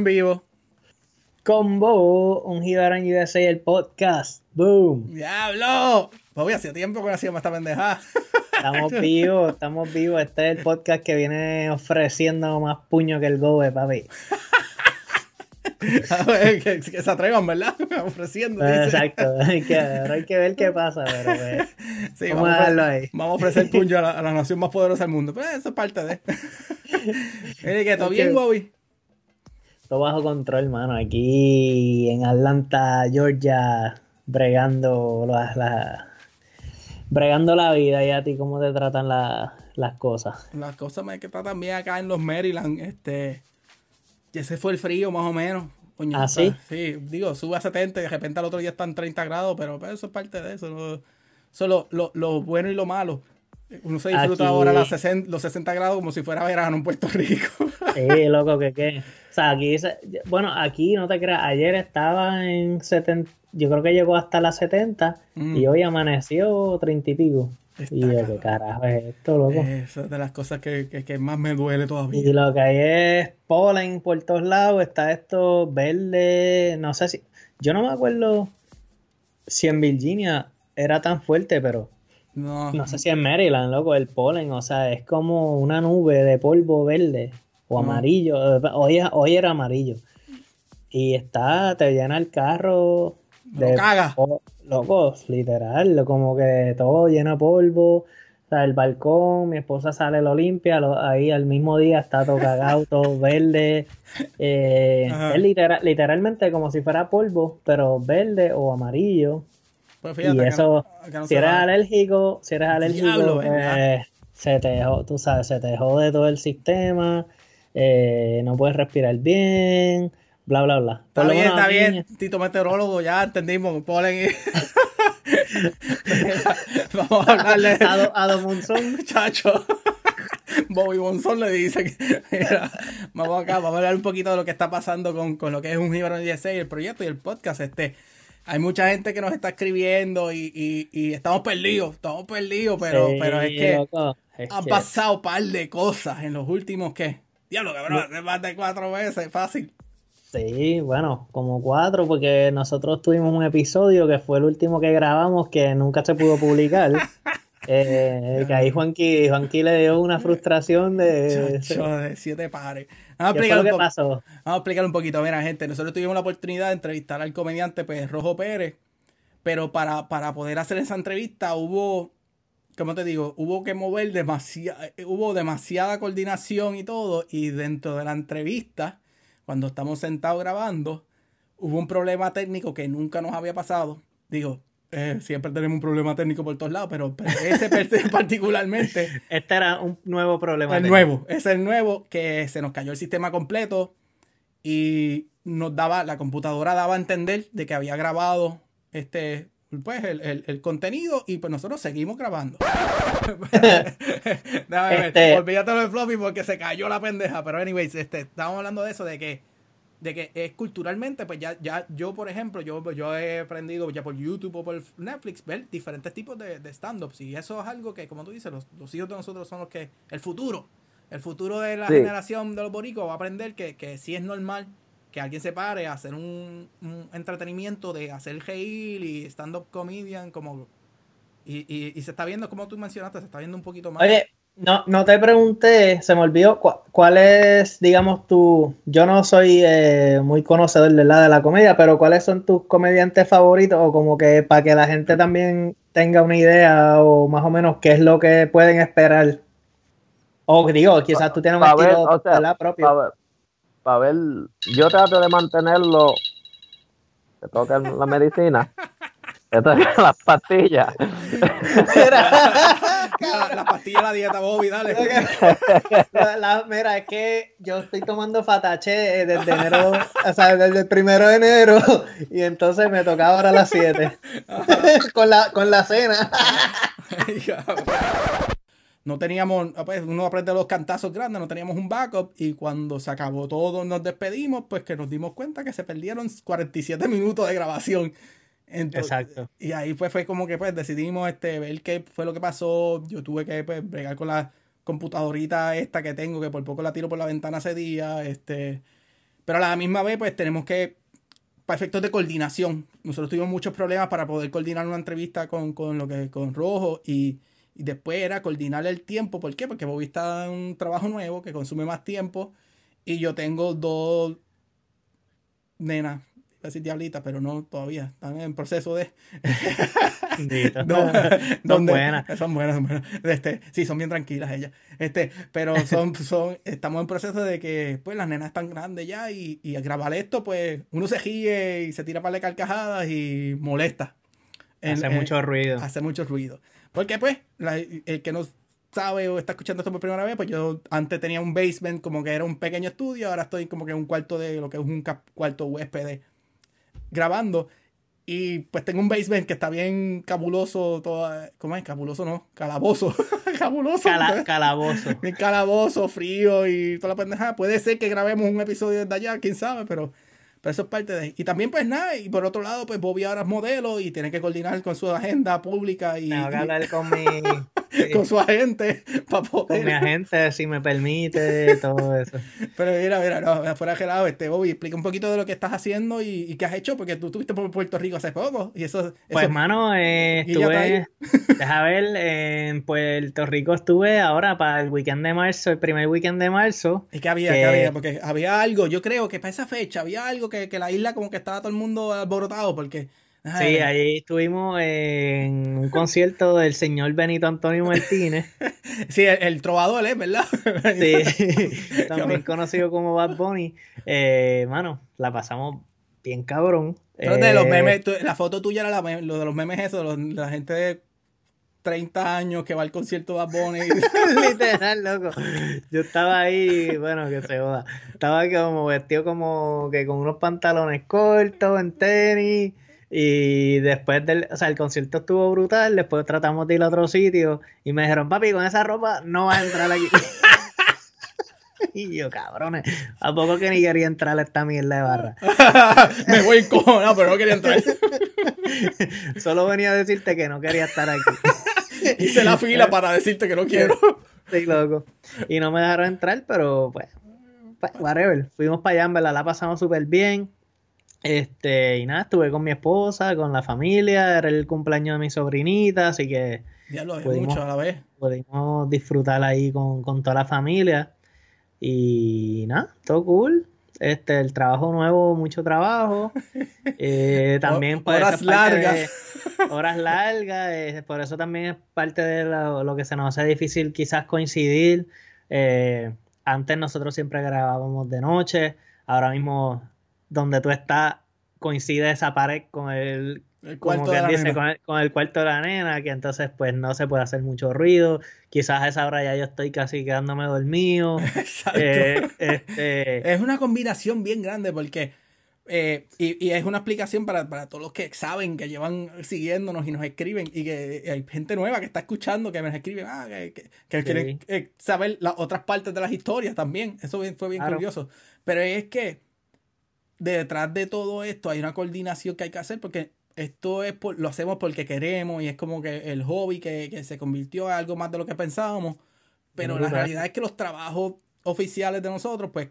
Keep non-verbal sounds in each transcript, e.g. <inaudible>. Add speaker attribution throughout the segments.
Speaker 1: en vivo.
Speaker 2: Combo, un Gibaran USA, el podcast. Boom.
Speaker 1: ¡Diablo! Bobby, hacía tiempo que no hacíamos esta pendejada.
Speaker 2: Estamos <laughs> vivos, estamos vivos. Este es el podcast que viene ofreciendo más puño que el Gobe, papi. <laughs>
Speaker 1: Ver, que, que se atrevan, ¿verdad? <laughs> Ofreciendo. dice.
Speaker 2: Exacto, hay que, ahora hay que ver qué pasa, pero pues,
Speaker 1: Sí,
Speaker 2: vamos a darlo ahí.
Speaker 1: vamos a ofrecer puño a la, a la nación más poderosa del mundo. Pues eso es parte de. Mire que todo bien, Bobby.
Speaker 2: Todo bajo control, mano. Aquí en Atlanta, Georgia, bregando la, la- bregando la vida y a ti cómo te tratan la- las cosas.
Speaker 1: Las cosas me que está también acá en los Maryland, este. Ya se fue el frío, más o menos. Coño,
Speaker 2: ¿Ah, sí?
Speaker 1: Sí, digo, sube a 70 y de repente al otro día están 30 grados, pero eso es parte de eso. ¿no? Eso es lo, lo- lo bueno y lo malo. Uno se disfruta
Speaker 2: Aquí-
Speaker 1: ahora las 60 los 60 grados como si fuera verano en Puerto Rico. <laughs>
Speaker 2: Sí, loco, que qué. O sea, aquí, bueno, aquí no te creas, ayer estaba en 70, yo creo que llegó hasta las 70
Speaker 1: Mm.
Speaker 2: y hoy amaneció 30 y pico.
Speaker 1: Está
Speaker 2: y yo, qué carajo es esto, loco.
Speaker 1: Eso es de las cosas que, que- que más me duele todavía.
Speaker 2: Y lo que hay es polen por todos lados, está esto verde, no sé si, yo no me acuerdo si en Virginia era tan fuerte, pero
Speaker 1: No,
Speaker 2: no sé si en Maryland, loco, el polen, o sea, es como una nube de polvo verde o amarillo, eh, hoy, hoy era amarillo. Y está, te llena el carro
Speaker 1: me lo caga.
Speaker 2: po- loco, literal, como que todo lleno de polvo. O sea, el balcón, mi esposa sale, lo limpia, lo- ahí al mismo día está todo cagado, todo <laughs> verde. eh, es literal- literalmente como si fuera polvo, pero verde o amarillo.
Speaker 1: Pues
Speaker 2: Y
Speaker 1: fíjate que
Speaker 2: eso,
Speaker 1: no- que no
Speaker 2: si eres
Speaker 1: va.
Speaker 2: alérgico, si eres alérgico, eh, se te, tú sabes, se te jode todo el sistema, eh, no puedes respirar bien, bla, bla, bla.
Speaker 1: Está bien, está bien. Tito meteorólogo, ya entendimos. Polen y... <laughs> Vamos a hablarle
Speaker 2: A, a Don Monzón.
Speaker 1: muchacho. Bobby Bonzón le dice que mira, vamos acá, vamos a hablar un poquito de lo que está pasando con, con lo que es un Gibran 16, el proyecto y el podcast. Este, hay mucha gente que nos está escribiendo y, y, y estamos perdidos, estamos perdidos, pero,
Speaker 2: Sí,
Speaker 1: pero es que
Speaker 2: loco, es
Speaker 1: han
Speaker 2: que-
Speaker 1: pasado un par de cosas en los últimos que, diablo, cabrón, hace más de cuatro veces, fácil.
Speaker 2: Sí, bueno, como cuatro, porque nosotros tuvimos un episodio que fue el último que grabamos que nunca se pudo publicar. <laughs> Eh, que ahí Juanqui, Juanqui le dio una frustración de...
Speaker 1: Chacho, de siete pares. Vamos a
Speaker 2: ¿Qué fue
Speaker 1: explicar
Speaker 2: lo
Speaker 1: un
Speaker 2: que
Speaker 1: poco.
Speaker 2: pasó?
Speaker 1: Vamos a explicar un poquito. Mira, gente, nosotros tuvimos la oportunidad de entrevistar al comediante pues, Rojo Pérez, pero para, para poder hacer esa entrevista hubo, ¿cómo te digo? Hubo que mover demasiada, hubo demasiada coordinación y todo, y dentro de la entrevista, cuando estamos sentados grabando, hubo un problema técnico que nunca nos había pasado. Digo, eh, siempre tenemos un problema técnico por todos lados, pero, pero ese <laughs> particularmente
Speaker 2: Este era un nuevo problema.
Speaker 1: el
Speaker 2: técnico.
Speaker 1: nuevo, es el nuevo que se nos cayó el sistema completo y nos daba, la computadora daba a entender de que había grabado este, pues el, el- el contenido y pues nosotros seguimos grabando. <laughs> Déjame ver,
Speaker 2: Este-
Speaker 1: olvídate de floppy porque se cayó la pendeja, pero anyways, este, estábamos hablando de eso, de que de que es culturalmente, pues ya, ya yo, por ejemplo, yo, yo he aprendido ya por YouTube o por Netflix ver diferentes tipos de, de stand-ups. Y eso es algo que, como tú dices, los, los hijos de nosotros son los que. El futuro. El futuro de la
Speaker 3: Sí.
Speaker 1: generación de los boricos va a aprender que, que sí es normal que alguien se pare a hacer un, un entretenimiento de hacer reír y stand-up comedian como. Y, y, y se está viendo, como tú mencionaste, se está viendo un poquito más.
Speaker 2: Oye, no, no te pregunté, se me olvidó, cu- ¿cuál es, digamos, tu... Yo no soy eh, muy conocedor de la de la comedia, pero ¿cuáles son tus comediantes favoritos? O como que para que la gente también tenga una idea o más o menos qué es lo que pueden esperar. O digo, quizás tú tienes un
Speaker 3: Pa' ver,
Speaker 2: estilo
Speaker 3: o sea,
Speaker 2: propio.
Speaker 3: Para ver, pa' ver, yo trato de mantenerlo, que toque la medicina, que toque las pastillas. <laughs>
Speaker 1: la, la pastilla de la dieta, Bobby, dale. <laughs>
Speaker 2: La- la- mira, es que yo estoy tomando fatache eh, desde enero, o sea, desde el primero de enero, y entonces me tocaba ahora a las 7 <laughs> con la, con la cena.
Speaker 1: No teníamos, ah, pues uno aprende los cantazos grandes, no teníamos un backup y cuando se acabó todo, nos despedimos, pues que nos dimos cuenta que se perdieron 47 minutos de grabación. Entonces,
Speaker 2: Exacto.
Speaker 1: Y ahí pues fue como que pues decidimos este, ver qué fue lo que pasó. Yo tuve que pues, bregar con la computadorita esta que tengo, que por poco la tiro por la ventana ese día. Este, Pero a la misma vez, pues tenemos que, para efectos de coordinación, nosotros tuvimos muchos problemas para poder coordinar una entrevista con, con lo que con Rojo y, y después era coordinar el tiempo. ¿Por qué? Porque Bobby está en un trabajo nuevo que consume más tiempo y yo tengo dos nenas decir diablita, pero no todavía. Están en proceso de. <laughs>
Speaker 2: no,
Speaker 1: son buenas. Son buenas, son buenas. Este, sí, son bien tranquilas ellas. Este, pero son, <laughs> son, estamos en proceso de que pues las nenas están grandes ya y, y al grabar esto, pues uno se ríe y se tira para de carcajadas y molesta.
Speaker 2: Hace mucho ruido.
Speaker 1: Hace mucho ruido. Porque pues, el que no sabe o está escuchando esto por primera vez, pues yo antes tenía un basement como que era un pequeño estudio, ahora estoy como que en un cuarto de lo que es un cuarto huésped grabando. Y pues tengo un basement que está bien cabuloso, todo, ¿cómo es? Cabuloso no, calabozo. <laughs> cabuloso.
Speaker 2: calabozo. <laughs>
Speaker 1: Bien calabozo, frío y toda la pendejada. Puede ser que grabemos un episodio de allá, quién sabe, pero pero eso es parte de... Y también pues nada, y por otro lado pues Bobby ahora es modelo y tiene que coordinar con su agenda pública y...
Speaker 2: Tengo que hablar con mi...
Speaker 1: con su agente para poder...
Speaker 2: Con mi agente, si me permite, todo eso. <laughs>
Speaker 1: Pero mira, mira, no, fuera de lado, este Bobby, explica un poquito de lo que estás haciendo y, y qué has hecho, porque tú estuviste por Puerto Rico hace poco y eso...
Speaker 2: Pues hermano, eh, estuve... <laughs> Deja ver, en Puerto Rico estuve ahora para el weekend de marzo, el primer weekend de marzo.
Speaker 1: ¿Y qué había? ¿Qué había? Porque había algo, yo creo que para esa fecha había algo que, la isla como que estaba todo el mundo alborotado porque...
Speaker 2: Sí, ahí estuvimos en un concierto del señor Benito Antonio Martínez. <laughs>
Speaker 1: sí, el, trovador, ¿eh? ¿Verdad? <laughs>
Speaker 2: sí, <laughs> también conocido como Bad Bunny. Eh, mano, la pasamos bien cabrón.
Speaker 1: de los eh, memes, la foto tuya era la, lo de los memes eso, la gente de 30 años que va al concierto Bad Bunny.
Speaker 2: Literal, loco. Yo estaba ahí, bueno, que se joda. Estaba como vestido como que con unos pantalones cortos, en tenis. Y después del, o sea, el concierto estuvo brutal. Después tratamos de ir a otro sitio. Y me dijeron, papi, con esa ropa no vas a entrar aquí. <laughs> y yo, cabrones, ¿a poco que ni quería entrar a esta mierda de barra? <laughs>
Speaker 1: me voy no, pero no quería entrar. <laughs>
Speaker 2: Solo venía a decirte que no quería estar aquí.
Speaker 1: Hice la fila para decirte que no quiero.
Speaker 2: Sí, loco. Y no me dejaron entrar, pero pues, pues whatever. Fuimos para allá, en verdad la pasamos súper bien. Este, y nada, estuve con mi esposa, con la familia, era el cumpleaños de mi sobrinita, así que
Speaker 1: ya lo pudimos, mucho a la vez.
Speaker 2: Pudimos disfrutar ahí con, con toda la familia. Y nada, todo cool este, el trabajo nuevo, mucho trabajo. <laughs> Eh, también <laughs>
Speaker 1: horas largas.
Speaker 2: horas largas, eh, por eso también es parte de lo, que se nos hace difícil quizás coincidir. Eh, antes nosotros siempre grabábamos de noche, ahora mismo donde tú estás coincide esa pared con el
Speaker 1: el cuarto de la
Speaker 2: dice, con, el, cuarto de la nena, que entonces pues no se puede hacer mucho ruido. Quizás a esa hora ya yo estoy casi quedándome dormido. <laughs>
Speaker 1: Eh, este... <laughs> Es una combinación bien grande porque, eh, y, es una explicación para, todos los que saben, que llevan siguiéndonos y nos escriben, y que hay gente nueva que está escuchando, que nos escribe, ah, que, quieren eh, saber las otras partes de las historias también. Eso fue bien curioso. Pero es que detrás de todo esto hay una coordinación que hay que hacer porque esto es por, lo hacemos porque queremos y es como que el hobby que, se convirtió en algo más de lo que pensábamos. Pero la realidad es que los trabajos oficiales de nosotros pues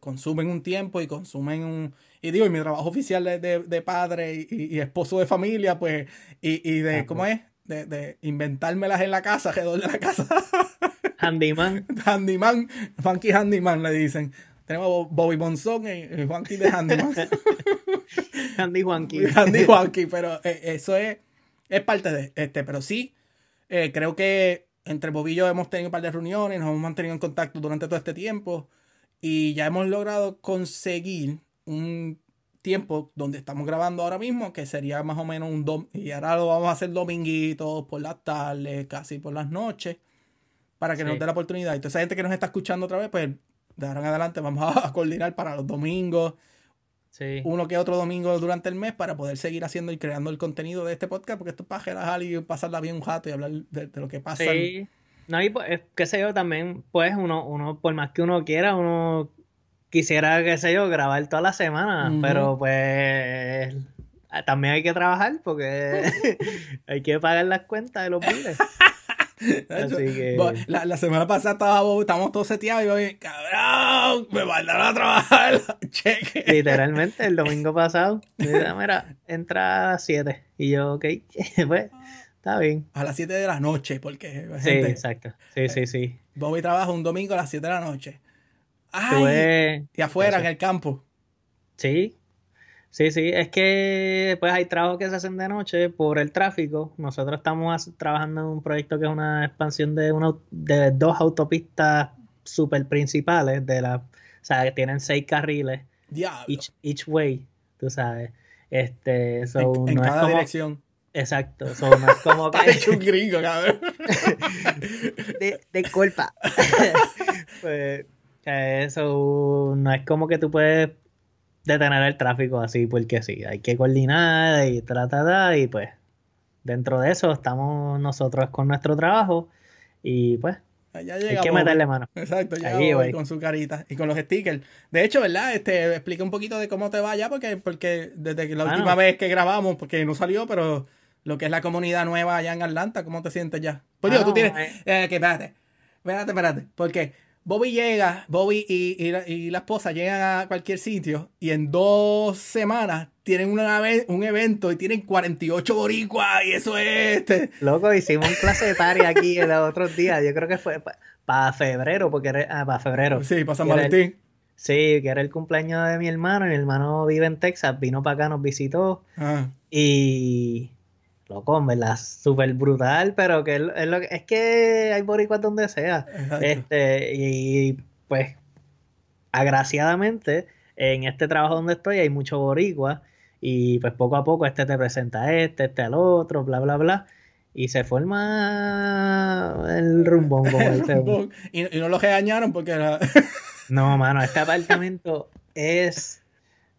Speaker 1: consumen un tiempo y consumen un... Y digo, y mi trabajo oficial de, de, padre y, esposo de familia pues y, y de, ¿cómo es? De, de inventármelas en la casa, <laughs> alrededor de la casa.
Speaker 2: Handyman.
Speaker 1: handyman, funky handyman le dicen. Tenemos Bobby Bonzón y Juanqui de Handyman. <laughs>
Speaker 2: Andy Juanqui. <laughs>
Speaker 1: Andy Juanqui, pero eh, eso es, es parte de este. Pero sí, eh, creo que entre Bobby y yo hemos tenido un par de reuniones, nos hemos mantenido en contacto durante todo este tiempo y ya hemos logrado conseguir un tiempo donde estamos grabando ahora mismo, que sería más o menos un dom y ahora lo vamos a hacer dominguitos, por las tardes, casi por las noches, para que nos dé la oportunidad. Entonces, esa gente que nos está escuchando otra vez, pues de ahora en adelante vamos a <laughs> coordinar para los domingos uno que otro domingo durante el mes para poder seguir haciendo y creando el contenido de este podcast, porque esto es para relajar y pasarla bien un rato y hablar de, lo que pasa.
Speaker 2: Sí. No, y pues, qué sé yo, también, pues, uno, uno, por más que uno quiera, uno quisiera, qué sé yo, grabar toda la semana, pero pues también hay que trabajar porque <laughs> hay que pagar las cuentas de los <laughs> biles.
Speaker 1: la, semana pasada estábamos, estábamos todos seteados y yo, cabrón cabrón, me mandaron a trabajar. <laughs> Cheque.
Speaker 2: Literalmente, el domingo pasado. Mira, mira, entra a las 7. Y yo, ok, <laughs> pues, está bien.
Speaker 1: A las 7 de la noche, porque,
Speaker 2: Sí,
Speaker 1: gente,
Speaker 2: exacto. Sí, sí, sí.
Speaker 1: Bobby trabaja un domingo a las 7 de la noche. Ay,
Speaker 2: Tuve-
Speaker 1: y afuera,
Speaker 2: Eso.
Speaker 1: en el campo.
Speaker 2: Sí, sí, sí. Es que pues hay trabajos que se hacen de noche por el tráfico. Nosotros estamos trabajando en un proyecto que es una expansión de, una, de dos autopistas super principales de la, o sea, que tienen seis carriles each, each way, tú sabes. Este, so,
Speaker 1: en en
Speaker 2: no es
Speaker 1: cada
Speaker 2: como,
Speaker 1: dirección.
Speaker 2: exacto, so, no es como <laughs> que
Speaker 1: hecho un gringo, cabrón. <laughs>
Speaker 2: de, de culpa. <laughs> pues eh, eso no es como que tú puedes detener el tráfico así porque sí, hay que coordinar y tratar y pues dentro de eso estamos nosotros con nuestro trabajo y pues hay que
Speaker 1: Bobby.
Speaker 2: meterle mano.
Speaker 1: Exacto, ya Bobby con su carita y con los stickers. De hecho, ¿verdad? Este, explica un poquito de cómo te va ya, porque, porque desde que la
Speaker 2: Bueno.
Speaker 1: última vez que grabamos, porque no salió, pero lo que es la comunidad nueva allá en Atlanta, ¿cómo te sientes ya? Pues digo,
Speaker 2: Ah,
Speaker 1: tú tienes.
Speaker 2: eh.
Speaker 1: eh, que espérate, espérate, espérate. Porque Bobby llega, Bobby y, y la, y la esposa llegan a cualquier sitio y en dos semanas tienen una un evento y tienen 48 boricuas y eso es. Este.
Speaker 2: Loco, hicimos un clase de party aquí los otros días, yo creo que fue para febrero, porque era, para febrero.
Speaker 1: Sí, para San
Speaker 2: el-
Speaker 1: Valentín.
Speaker 2: Sí, que era el cumpleaños de mi hermano, y mi hermano vive en Texas, vino para acá, nos visitó.
Speaker 1: Ah,
Speaker 2: Y loco, en verdad, súper brutal, pero que es, lo- que- es que hay boricuas donde sea.
Speaker 1: exacto.
Speaker 2: Este, y pues, agraciadamente, en este trabajo donde estoy hay mucho boricua, y pues poco a poco este te presenta a este, este al otro, bla, bla, bla. Y se forma el rumbón, como dice <laughs> uno.
Speaker 1: y, y no lo regañaron porque era. <laughs>
Speaker 2: No, mano, este apartamento es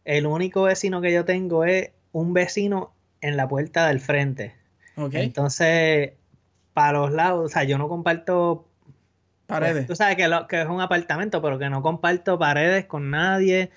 Speaker 2: el único vecino que yo tengo es un vecino en la puerta del frente.
Speaker 1: ok,
Speaker 2: Entonces, para los lados, o sea, yo no comparto,
Speaker 1: paredes.
Speaker 2: tú sabes que, lo- que es un apartamento, pero que no comparto paredes con nadie.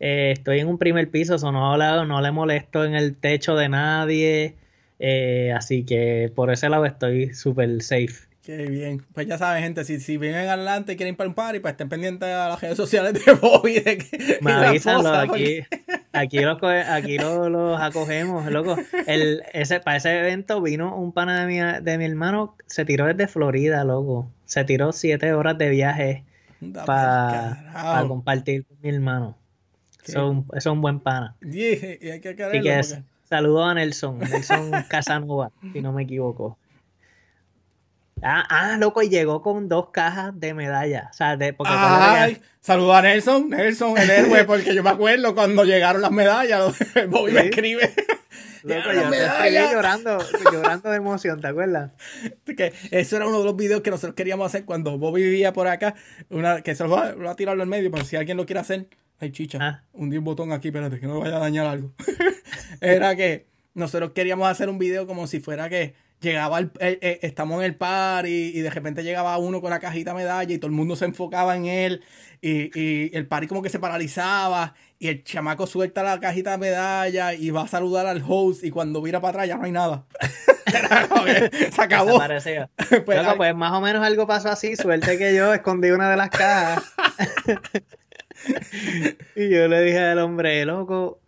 Speaker 2: Eh, estoy en un primer piso, so no, la- no le molesto en el techo de nadie. Eh, así que por ese lado estoy súper safe.
Speaker 1: Qué bien. Pues ya saben, gente, si, si viven en Atlanta y quieren ir para un party, pues estén pendientes a las redes sociales de Bobby. De que,
Speaker 2: Me <laughs>
Speaker 1: y la
Speaker 2: avisan,
Speaker 1: esposa,
Speaker 2: lo-
Speaker 1: porque-
Speaker 2: aquí, aquí, los, aquí los, los acogemos, loco. El, ese, para ese evento vino un pana de mi, de mi hermano, se tiró desde Florida, loco. Se tiró siete horas de viaje para
Speaker 1: carajo.
Speaker 2: compartir con mi hermano. Eso es un, eso es un buen pana.
Speaker 1: Y hay que
Speaker 2: Así
Speaker 1: quererlo
Speaker 2: que
Speaker 1: porque-
Speaker 2: saludo a Nelson, Nelson <laughs> Casanova, si no me equivoco. Ah, ah, loco, y llegó con dos cajas de medallas. O sea, de, porque que-
Speaker 1: Ay, a Nelson, Nelson, el héroe, <laughs> porque yo me acuerdo cuando llegaron las medallas, <laughs> Bobby me escribe.
Speaker 2: loco,
Speaker 1: "Llegaron
Speaker 2: yo te escribí
Speaker 1: medallas".
Speaker 2: llorando, llorando de emoción, ¿te acuerdas? <laughs>
Speaker 1: Que eso era uno de los videos que nosotros queríamos hacer cuando Bobby vivía por acá. Una, que se lo va, a tirarlo en medio, pero si alguien lo quiere hacer, ay chicha,
Speaker 2: Ah.
Speaker 1: hundí un botón aquí, espérate, que no me vaya a dañar algo. era que nosotros queríamos hacer un video como si fuera que llegaba el, el- el- estamos en el par y, de repente llegaba uno con la cajita medalla y todo el mundo se enfocaba en él y, y el party como que se paralizaba y el chamaco suelta la cajita de medalla y va a saludar al host y cuando mira para atrás ya no hay nada. <laughs> Se acabó. <laughs> Pues,
Speaker 2: Loco, pues más o menos algo pasó así. Suerte que yo escondí una de las cajas. <laughs> y yo le dije al hombre, loco,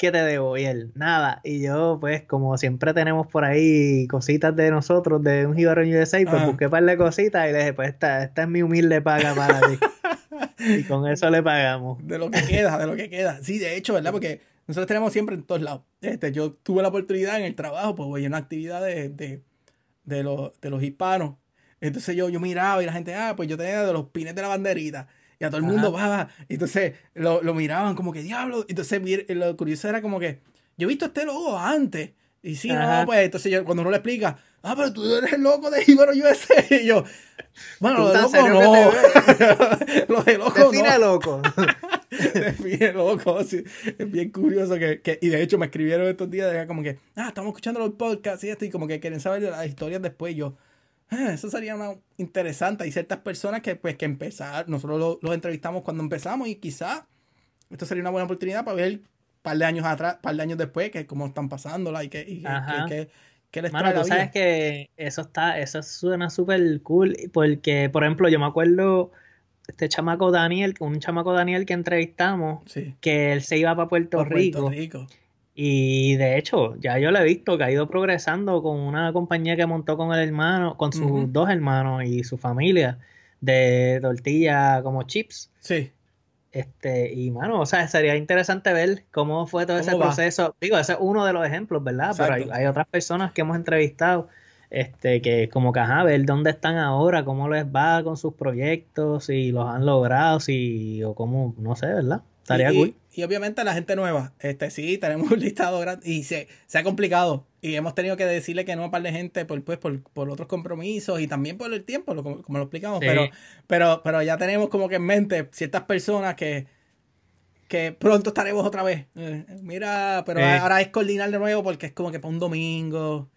Speaker 2: ¿qué te debo? Y él, nada. Y yo, pues, como siempre tenemos por ahí cositas de nosotros, de un Jíbaro en USA, pues
Speaker 1: Ajá.
Speaker 2: busqué un par de cositas y le dije, pues, esta, esta es mi humilde paga para ti. <laughs> y con eso le pagamos.
Speaker 1: de lo que queda, de lo que queda. Sí, de hecho, ¿verdad? Porque nosotros tenemos siempre en todos lados. Este, yo tuve la oportunidad en el trabajo, pues voy a una actividad de, de, de, los, de los hispanos. Entonces yo, yo miraba y la gente, ah, pues yo tenía de los pines de la banderita. Y a todo el mundo va, va. Y Entonces lo, lo miraban como que diablo. Entonces mir- lo curioso era como que yo he visto este logo antes. Y sí,
Speaker 2: Ajá.
Speaker 1: no, pues entonces yo, cuando uno le explica, ah, pero tú eres el loco de Ibero USA. <laughs> Y yo, bueno, lo de loco no. <laughs> lo de loco no.
Speaker 2: Define loco. <laughs>
Speaker 1: Define loco, sí. Es bien curioso que, que- y de hecho me escribieron estos días de como que, ah, estamos escuchando los podcasts y esto, y como que quieren saber las historias después. Y yo, eso sería una interesante. Hay ciertas personas que, pues, que empezar, nosotros lo- los entrevistamos cuando empezamos y quizás esto sería una buena oportunidad para ver un par de años atrás, par de años después, que cómo están pasándola y que, y que- que- que- que les
Speaker 2: Mano,
Speaker 1: trae la
Speaker 2: tú sabes que eso está, eso suena súper cool porque, por ejemplo, yo me acuerdo este chamaco Daniel, un chamaco Daniel que entrevistamos,
Speaker 1: Sí.
Speaker 2: que él se iba para Puerto,
Speaker 1: Por
Speaker 2: Rico.
Speaker 1: Puerto Rico.
Speaker 2: Y de hecho, ya yo lo he visto que ha ido progresando con una compañía que montó con el hermano, con sus dos hermanos y su familia de tortilla como chips.
Speaker 1: Sí.
Speaker 2: Este, y mano, o sea, sería interesante ver cómo fue todo ese proceso. Digo, ese es uno de los ejemplos, ¿verdad? Pero hay otras personas que hemos entrevistado, este, que como que, ajá, ver dónde están ahora, cómo les va con sus proyectos, si los han logrado, si, o cómo, no sé, ¿verdad? Estaría
Speaker 1: y,
Speaker 2: cool.
Speaker 1: y- y obviamente la gente nueva, este sí, tenemos un listado grande y se, se ha complicado y hemos tenido que decirle que no a un par de gente por, pues, por, por otros compromisos y también por el tiempo, lo- como, como lo explicamos,
Speaker 2: Sí.
Speaker 1: pero, pero, pero ya tenemos como que en mente ciertas personas que, que pronto estaremos otra vez. Eh, mira, pero
Speaker 2: Sí.
Speaker 1: ahora es coordinar de nuevo porque es como que para un domingo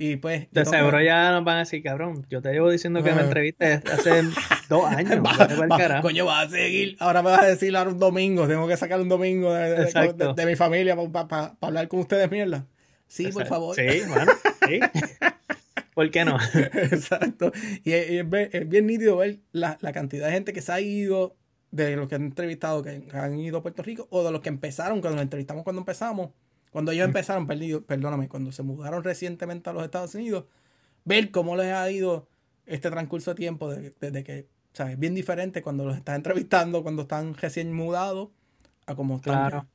Speaker 1: y pues...
Speaker 2: De seguro ya nos van a decir, cabrón, yo te llevo diciendo que me
Speaker 1: Ah.
Speaker 2: entrevistes hace dos <laughs> años.
Speaker 1: Coño, vas a seguir. Ahora me vas a decir ahora un domingo. Tengo que sacar un domingo de, mi familia para hablar con ustedes, mierda. Sí, por favor.
Speaker 2: Sí, bueno, sí. <laughs> ¿Por qué no?
Speaker 1: Exacto. Y es, bien, nítido ver la, la cantidad de gente que se ha ido, de los que han entrevistado, que han ido a Puerto Rico, o de los que empezaron, cuando los entrevistamos cuando empezamos. Cuando ellos empezaron, perdido, perdóname, cuando se mudaron recientemente a los Estados Unidos, ver cómo les ha ido este transcurso de tiempo de- desde que, ¿sabes? Es bien diferente cuando los estás entrevistando, cuando están recién mudados, a cómo están.
Speaker 2: Claro.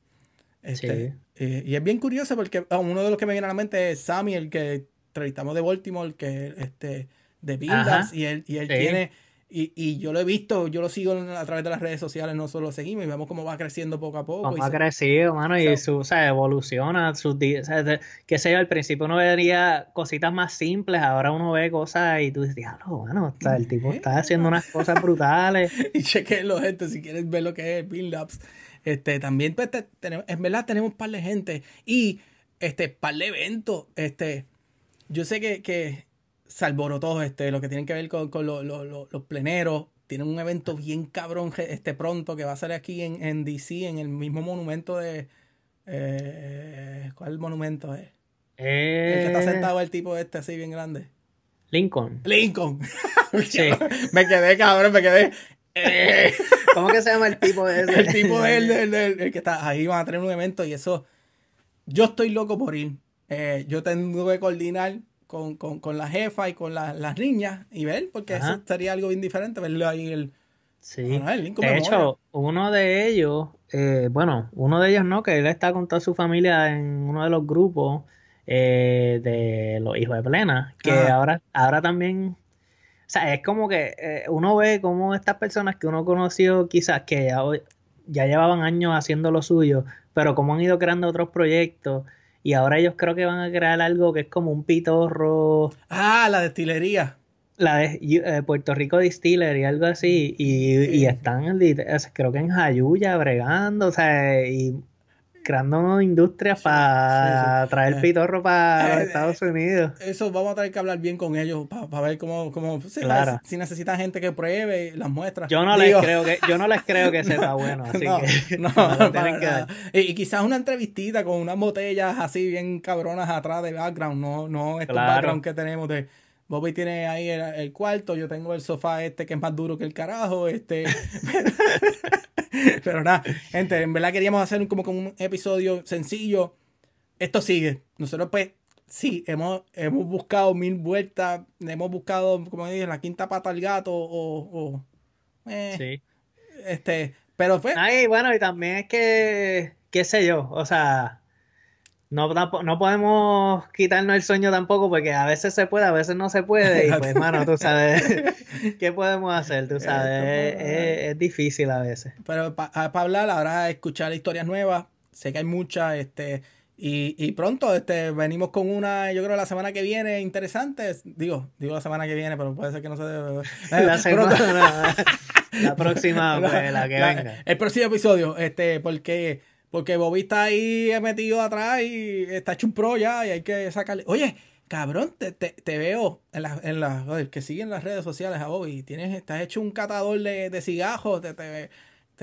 Speaker 1: Este,
Speaker 2: Sí.
Speaker 1: eh, y es bien curioso porque ah, uno de los que me viene a la mente es Sammy, el que entrevistamos de Baltimore, que este de Build
Speaker 2: Ajá.
Speaker 1: Ups, y él, y él
Speaker 2: Sí.
Speaker 1: tiene, y, y yo lo he visto, yo lo sigo a través de las redes sociales, no solo lo seguimos y vemos cómo va creciendo poco a poco.
Speaker 2: Cómo ha
Speaker 1: se-
Speaker 2: crecido, mano, y
Speaker 1: o sea,
Speaker 2: su, o sea, evoluciona, sus, o sea, qué sé yo, al principio uno vería cositas más simples, ahora uno ve cosas y tú dices, diablo, mano, o sea, el tipo está haciendo unas cosas brutales. <laughs>
Speaker 1: y chequenlo, gente, si quieres ver lo que es Build Ups. Este, también, pues, te- tenemos, en verdad, tenemos un par de gente y este, par de eventos. Este, yo sé que, que se alborotó este, lo que tienen que ver con, con lo- lo- lo- los pleneros. Tienen un evento bien cabrón este, pronto que va a ser aquí en, en DC, en el mismo monumento de. eh, ¿Cuál monumento es? El que está
Speaker 2: Eh,
Speaker 1: sentado el tipo este así bien grande.
Speaker 2: Lincoln.
Speaker 1: Lincoln. <laughs>
Speaker 2: Sí.
Speaker 1: me quedé, cabrón, me quedé. eh. <laughs>
Speaker 2: ¿Cómo que se llama el tipo de <laughs> ese?
Speaker 1: El tipo de él, del- del- el que está ahí, van a tener un evento y eso. Yo estoy loco por ir. Eh, yo tengo que coordinar con, con, con la jefa y con la- las niñas y ver, porque
Speaker 2: Ajá.
Speaker 1: eso sería algo bien diferente, verlo ahí. El,
Speaker 2: Sí.
Speaker 1: Bueno, el Lincoln
Speaker 2: De hecho, uno de ellos, eh, bueno, uno de ellos no, que él está con toda su familia en uno de los grupos eh, de los hijos de plena, que
Speaker 1: Ajá.
Speaker 2: ahora, ahora también, o sea, es como que eh, uno ve como estas personas que uno conoció quizás que ya, ya llevaban años haciendo lo suyo, pero como han ido creando otros proyectos y ahora ellos creo que van a crear algo que es como un pitorro
Speaker 1: Ah, la destilería.
Speaker 2: la de eh, Puerto Rico Distillery, algo así, y, y están, creo que en Jayuya bregando, o sea, y creando industrias para
Speaker 1: sí, sí.
Speaker 2: traer
Speaker 1: Eh,
Speaker 2: pitorro para
Speaker 1: eh,
Speaker 2: Estados Unidos.
Speaker 1: Eso vamos a tener que hablar bien con ellos para ver cómo, cómo si,
Speaker 2: Claro.
Speaker 1: si necesitan gente que pruebe las muestras.
Speaker 2: Yo no
Speaker 1: Digo,
Speaker 2: les creo que, yo no les creo que <laughs> sepa bueno, así
Speaker 1: no,
Speaker 2: que <laughs>
Speaker 1: no, <laughs> para
Speaker 2: tienen que.
Speaker 1: Y, y quizás una entrevistita con unas botellas así bien cabronas atrás de background, no, no estos
Speaker 2: Claro.
Speaker 1: background que tenemos de Bobby tiene ahí el, el cuarto, yo tengo el sofá este que es más duro que el carajo, este <laughs> pero nada, gente, en verdad queríamos hacer como, como un episodio sencillo. Esto sigue. Nosotros pues sí, hemos, hemos buscado mil vueltas, hemos buscado, como dije, la quinta pata al gato o, o eh,
Speaker 2: Sí.
Speaker 1: este, pero pues
Speaker 2: Ay, bueno, y también es que, qué sé yo, o sea, no, podemos quitarnos el sueño tampoco porque a veces se puede, a veces no se puede, y pues, mano, tú sabes, <laughs> ¿qué podemos hacer? Tú sabes, es, es- es difícil a veces.
Speaker 1: Pero para hablar, ahora escuchar historias nuevas, sé que hay muchas, este, y, y pronto este, venimos con una, yo creo la semana que viene, interesante. Digo, digo la semana que viene, pero puede ser que no se debe. <laughs>
Speaker 2: La la próxima, pues, la que <laughs>
Speaker 1: la-
Speaker 2: venga.
Speaker 1: El próximo episodio, este, porque, porque Bobby está ahí metido atrás y está hecho un pro ya y hay que sacarle. Oye, cabrón, te, te, te veo en las, en las, oye, que siguen las redes sociales a Bobby. Tienes, estás hecho un catador de, de cigajos, te, te,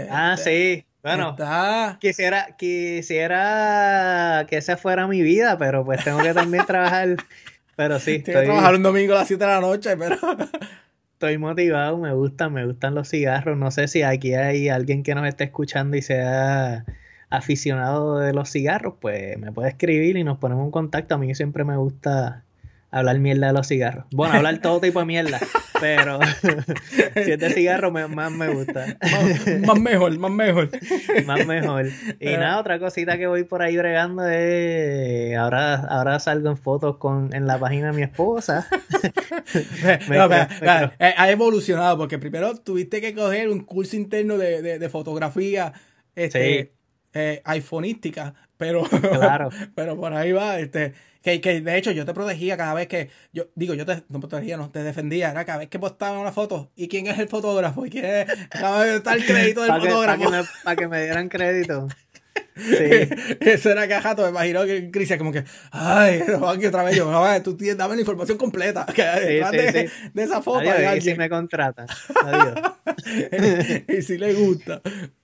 Speaker 2: Ah, sí, bueno.
Speaker 1: Está.
Speaker 2: Quisiera, quisiera que esa fuera mi vida, pero pues tengo que también trabajar. <laughs> Pero sí,
Speaker 1: que
Speaker 2: estoy,
Speaker 1: trabajar un domingo a las 7 de la noche, pero. <laughs>
Speaker 2: estoy motivado, me gustan, me gustan los cigarros. No sé si aquí hay alguien que nos esté escuchando y sea aficionado de los cigarros, pues me puede escribir y nos ponemos en contacto. A mí siempre me gusta hablar mierda de los cigarros. Bueno, hablar todo tipo de mierda, <laughs> pero si es de cigarro más me gusta.
Speaker 1: Más, mejor, más mejor.
Speaker 2: más mejor. <laughs> Y nada, otra cosita que voy por ahí bregando es ahora, ahora salgo en fotos con en la página de mi esposa.
Speaker 1: Ha evolucionado porque primero tuviste que coger un curso interno de, de, fotografía. Este, eh, iPhoneística, pero, claro. <laughs> pero por ahí va, este, que, que, de hecho yo te protegía cada vez que, yo digo, yo te no protegía, no te defendía, era cada vez que postaba una foto, ¿y quién es el fotógrafo? ¿Y quién es, está el crédito del fotógrafo?
Speaker 2: Para que, me, dieran crédito. <laughs>
Speaker 1: Sí. Eso era cajato, me imagino que Cristian como que, ay, <laughs> aquí otra vez yo, tú tienes, dame la información completa que de, de, esa foto.
Speaker 2: Adiós, y si me contratan. Adiós.
Speaker 1: y si le gusta.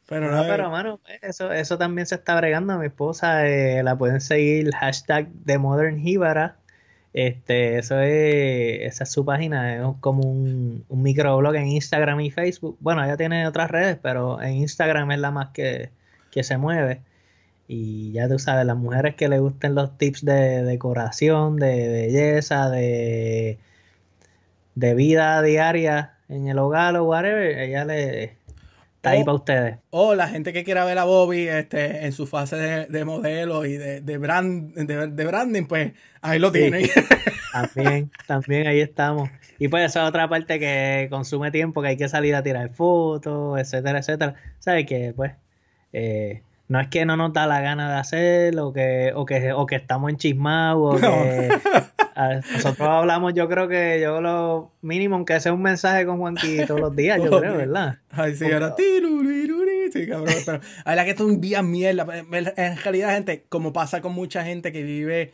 Speaker 1: Pero
Speaker 2: no, pero mano, eso, eso también se está bregando. Mi esposa eh, la pueden seguir, hashtag de Modern Este, eso es, esa es su página, es como un, un microblog en Instagram y Facebook. Bueno, ella tiene otras redes, pero en Instagram es la más que, que se mueve. Y ya tú sabes, las mujeres que le gusten los tips de decoración, de belleza, de, de vida diaria en el hogar o whatever, ella le, ahí para ustedes.
Speaker 1: O la gente que quiera ver a Bobby este, en su fase de, modelo y de, de, brand, de, branding, pues ahí lo tienen. <laughs>
Speaker 2: También, también ahí estamos. Y pues esa es otra parte que consume tiempo, que hay que salir a tirar fotos, etcétera, etcétera. ¿Sabes que Pues eh, no es que no nos da la gana de hacerlo, o que, o que, o que estamos enchismados, o que nosotros hablamos, yo creo que yo lo mínimo, aunque sea un mensaje con Juanqui todos los días, yo creo, ¿verdad?
Speaker 1: Ay, sí, ahora Sí, cabrón, pero la verdad que esto un día mierda. En realidad, gente, como pasa con mucha gente que vive,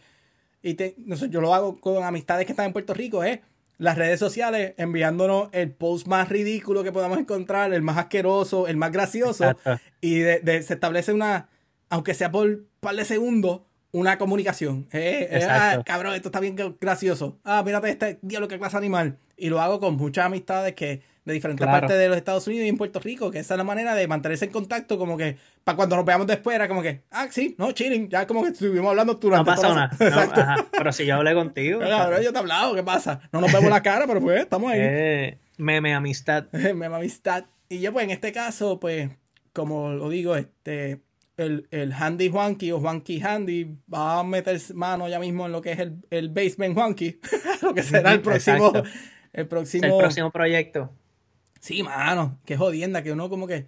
Speaker 1: y te, no sé, yo lo hago con amistades que están en Puerto Rico, ¿eh? Las redes sociales enviándonos el post más ridículo que podamos encontrar, el más asqueroso, el más gracioso, y de, se establece una, aunque sea por un par de segundos, una comunicación. Eh, eh, ah, cabrón, esto está bien gracioso. Ah, mírate este diablo que clase animal. Y lo hago con muchas amistades que de diferentes partes de los Estados Unidos y en Puerto Rico, que esa es la manera de mantenerse en contacto, como que para cuando nos veamos después era como que, ah, sí, no, chilling, ya como que estuvimos hablando
Speaker 2: durante No pasa nada. pero si yo hablé contigo.
Speaker 1: Cabrón, yo te he hablado, ¿qué pasa? No nos vemos la cara, pero pues estamos ahí.
Speaker 2: Eh, meme amistad. <laughs>
Speaker 1: meme amistad. Y yo pues en este caso, pues, como lo digo, este el, el Handy Juanqui o Juanqui Handy va a meter mano ya mismo en lo que es el, el Basement Juanqui, <laughs> lo que será el próximo, <laughs> el próximo,
Speaker 2: el próximo proyecto.
Speaker 1: Sí, mano, qué jodienda, que uno como que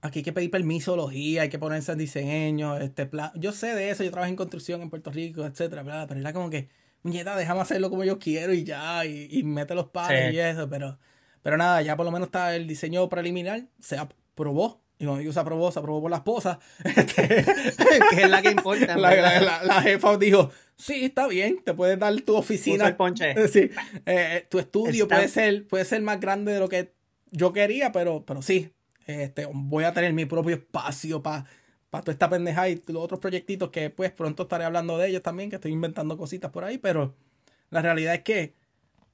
Speaker 1: aquí hay que pedir permisología, hay que ponerse en diseño, este plan. Yo sé de eso, yo trabajo en construcción en Puerto Rico, etcétera, bla, pero era como que, nieta, déjame hacerlo como yo quiero y ya, y, y mete los pares y eso, pero, pero nada, ya por lo menos está el diseño preliminar, se aprobó y cuando digo se aprobó, se aprobó por la esposa. <laughs> Este, <laughs>
Speaker 2: que es la que importa.
Speaker 1: La, jefa dijo, sí, está bien, te puedes dar tu oficina.
Speaker 2: El ponche. <laughs>
Speaker 1: Sí, eh, tu estudio puede ser, puede ser más grande de lo que yo quería, pero, pero sí, este, voy a tener mi propio espacio para para toda esta pendeja y los otros proyectitos que pues pronto estaré hablando de ellos también, que estoy inventando cositas por ahí, pero la realidad es que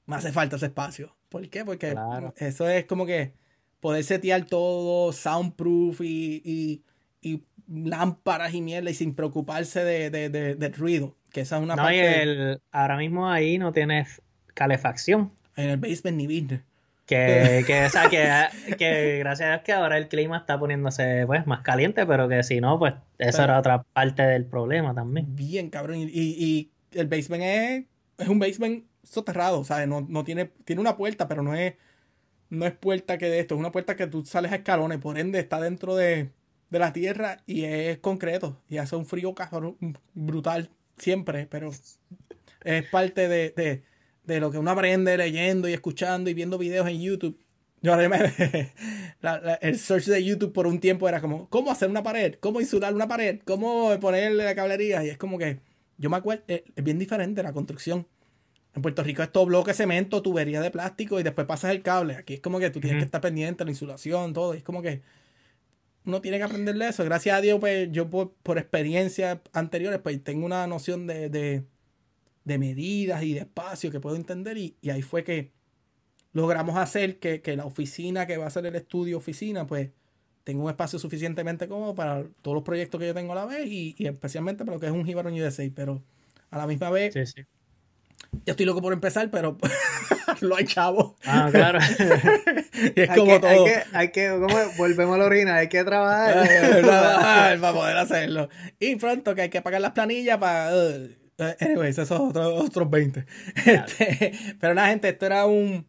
Speaker 1: me hace falta ese espacio. ¿Por qué? Porque eso es como que poder setear todo soundproof y, y, lámparas y mierda y sin preocuparse de, de, ruido. Que esa es una
Speaker 2: no, parte. Y el, ahora mismo ahí no tienes calefacción.
Speaker 1: En el basement ni business.
Speaker 2: Que, <laughs> que, o sea, que, que, gracias a Dios que ahora el clima está poniéndose pues más caliente, pero que si no, pues eso era otra parte del problema también.
Speaker 1: Bien, cabrón. Y, y, el basement es, es un basement soterrado, ¿sabes? No, no tiene, tiene una puerta, pero no es no es puerta que de esto, es una puerta que tú sales a escalones, por ende está dentro de, la tierra y es concreto y hace un frío brutal siempre, pero es parte de, lo que uno aprende leyendo y escuchando y viendo videos en YouTube. Yo <laughs> el search de YouTube por un tiempo era como, ¿cómo hacer una pared? ¿Cómo insular una pared? ¿Cómo ponerle la cablería? Y es como que, yo me acuerdo, es bien diferente la construcción. En Puerto Rico es todo bloque, cemento, tubería de plástico y después pasas el cable. Aquí es como que tú tienes que estar pendiente, la insulación, todo. es como que uno tiene que aprenderle eso. Gracias a Dios, pues yo por, experiencias anteriores, pues tengo una noción de, de, medidas y de espacio que puedo entender. Y, ahí fue que logramos hacer que, la oficina que va a ser el estudio oficina, pues tenga un espacio suficientemente cómodo para todos los proyectos que yo tengo a la vez y, especialmente para lo que es un Jibarón USA. Pero a la misma vez, sí, sí. Ya estoy loco por empezar, pero <laughs> lo hay chavo.
Speaker 2: Ah, claro. <laughs> y es como todo. Hay que, volvemos a la orina, hay que trabajar. <laughs>
Speaker 1: para poder hacerlo. Y pronto que hay que pagar las planillas para. Uh, anyways, esos otros, otros 20. Este, pero nada, gente, esto era un,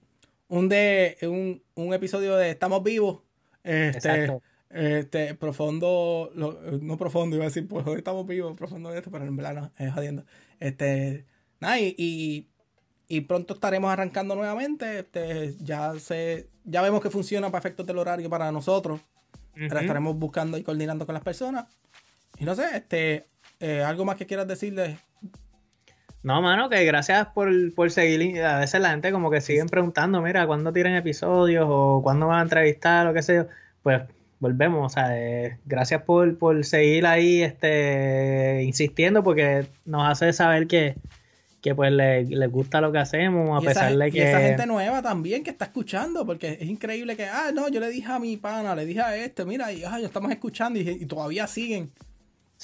Speaker 1: un, de, un, un episodio de Estamos Vivos. Este, este, profundo, no profundo, iba a decir, pues hoy estamos vivos, profundo de esto, pero en verdad no, es jodiendo. Este, nada, y, y, pronto estaremos arrancando nuevamente. Este, ya se, ya vemos que funciona para efectos del horario para nosotros. Pero estaremos buscando y coordinando con las personas. Y no sé, este, eh, algo más que quieras decirles
Speaker 2: no, mano, que gracias por, por seguir. A veces la gente como que siguen preguntando, mira, ¿cuándo tienen episodios o cuándo van a entrevistar o qué sé yo? Pues volvemos, o sea, eh, gracias por, por seguir ahí este, insistiendo porque nos hace saber que, que pues les le gusta lo que hacemos, a pesar de que... Y
Speaker 1: esa gente nueva también que está escuchando, porque es increíble que, ah, no, yo le dije a mi pana, le dije a este, mira, y ah, ya estamos escuchando y todavía siguen.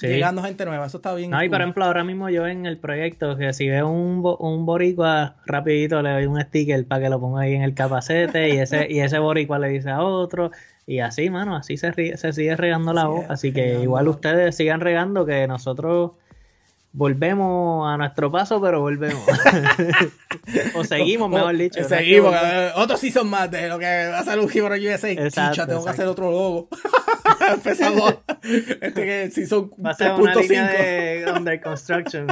Speaker 1: Llegando gente nueva, eso está bien.
Speaker 2: No, y por ejemplo, ahora mismo yo en el proyecto, que si veo un, un boricua, rapidito le doy un sticker para que lo ponga ahí en el capacete y ese, y ese boricua le dice a otro. Y así, mano, así se, se sigue regando la voz. Así que igual ustedes sigan regando que nosotros volvemos a nuestro paso, pero volvemos. <laughs> o seguimos, mejor dicho.
Speaker 1: Seguimos. Otros sí son más de lo que va a salir un Gibro USA. Chicha, tengo que hacer otro logo. <laughs> Empezamos. <laughs> este que sí son
Speaker 2: Va a ser una línea de under construction.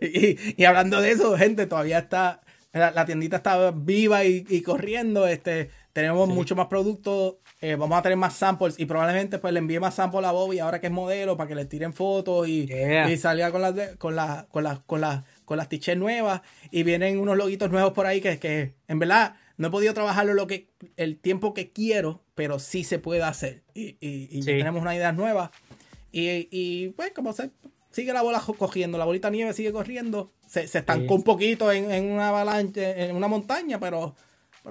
Speaker 1: y, y, hablando de eso, gente, todavía está. La, tiendita está viva y, y corriendo. Este, tenemos mucho más productos eh, vamos a tener más samples y probablemente pues le envíe más samples a Bobby ahora que es modelo para que le tiren fotos y, salga con las con las con las con las con las tiches nuevas y vienen unos loguitos nuevos por ahí que, que en verdad no he podido trabajarlo lo que el tiempo que quiero, pero sí se puede hacer. Y, y, tenemos una idea nueva y, y pues como se sigue la bola cogiendo, la bolita nieve sigue corriendo, se, se estancó un poquito en, en, una avalancha, en una montaña, pero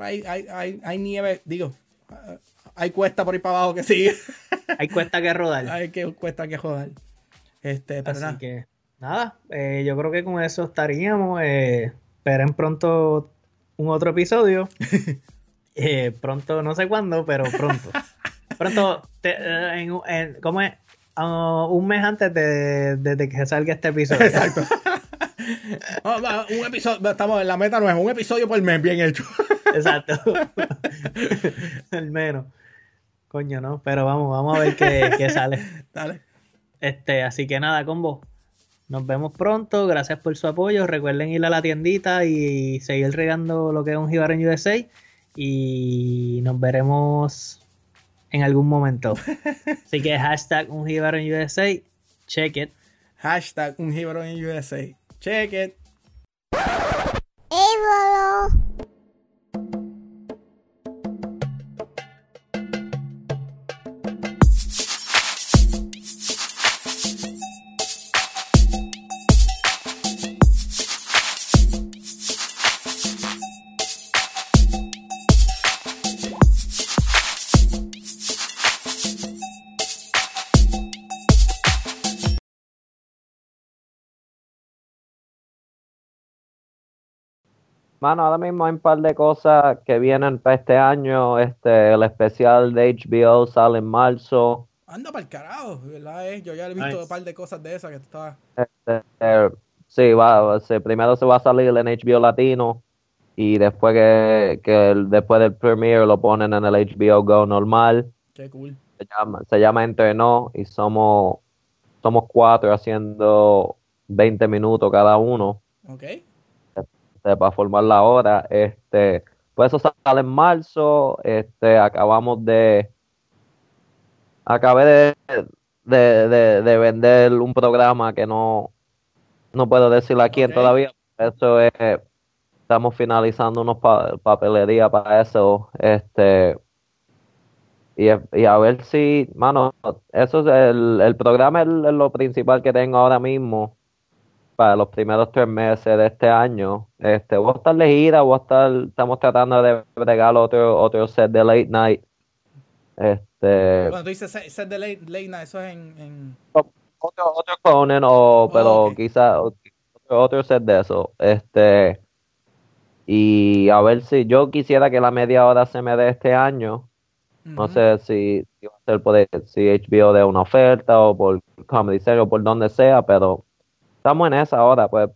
Speaker 1: ahí hay, hay, hay nieve, digo, hay cuesta por ahí para abajo que sigue. <laughs>
Speaker 2: hay cuesta que rodar.
Speaker 1: Hay que cuesta que rodar. Este, pero
Speaker 2: Así
Speaker 1: nada.
Speaker 2: que nada, eh, yo creo que con eso estaríamos. Eh, esperen pronto un otro episodio. <laughs> Eh, pronto, no sé cuándo, pero pronto. <laughs> pronto, en, ¿cómo es? Ah, un mes antes de, que salga este episodio.
Speaker 1: Exacto. un episodio, estamos en la meta no es un episodio por mes, bien hecho.
Speaker 2: Exacto. <laughs> El menos. Coño, ¿no? Pero vamos, vamos a ver qué, sale. <laughs>
Speaker 1: Dale.
Speaker 2: Este, así que nada, combo. Nos vemos pronto. Gracias por su apoyo. Recuerden ir a la tiendita y seguir regando lo que es un Jibarón USA. Y nos veremos en algún momento. <laughs> Así que hashtag un Jibarón USA. Check it.
Speaker 1: Hashtag un Jibarón USA. Check it.
Speaker 3: Mano, ahora mismo hay un par de cosas que vienen para este año. Este, el especial de HBO sale en marzo.
Speaker 1: Anda para el carajo, ¿verdad? Eh, yo ya he visto un par de cosas de esas que estaba.
Speaker 3: Este, eh, sí, va, primero se va a salir en HBO Latino y después que, que después del premiere lo ponen en el HBO Go normal.
Speaker 1: Qué cool.
Speaker 3: Se llama, se llama Entrenó y somos, somos cuatro haciendo 20 minutos cada uno.
Speaker 1: Ok
Speaker 3: este, para formar la hora. Este, pues eso sale en marzo. Este, acabamos de. Acabé de, de, de, vender un programa que no, no puedo decir aquí todavía. Eso es. Estamos finalizando unos papelería para eso. Este. Y, y, a ver si, mano, eso es el, el programa es lo principal que tengo ahora mismo para los primeros tres meses de este año. Este, voy a estar de gira, voy a estar, estamos tratando de bregar otro, otro set de late night. Este,
Speaker 1: Cuando tú dices set, de late, late night, eso es en... en...
Speaker 3: otro, otro Conan o, pero
Speaker 1: ok.
Speaker 3: quizás otro, otro set de eso. Este, y a ver si yo quisiera que la media hora se me dé este año. No sé si, si va a ser por si HBO de una oferta o por Comedy o por donde sea, pero estamos en esa hora, pues.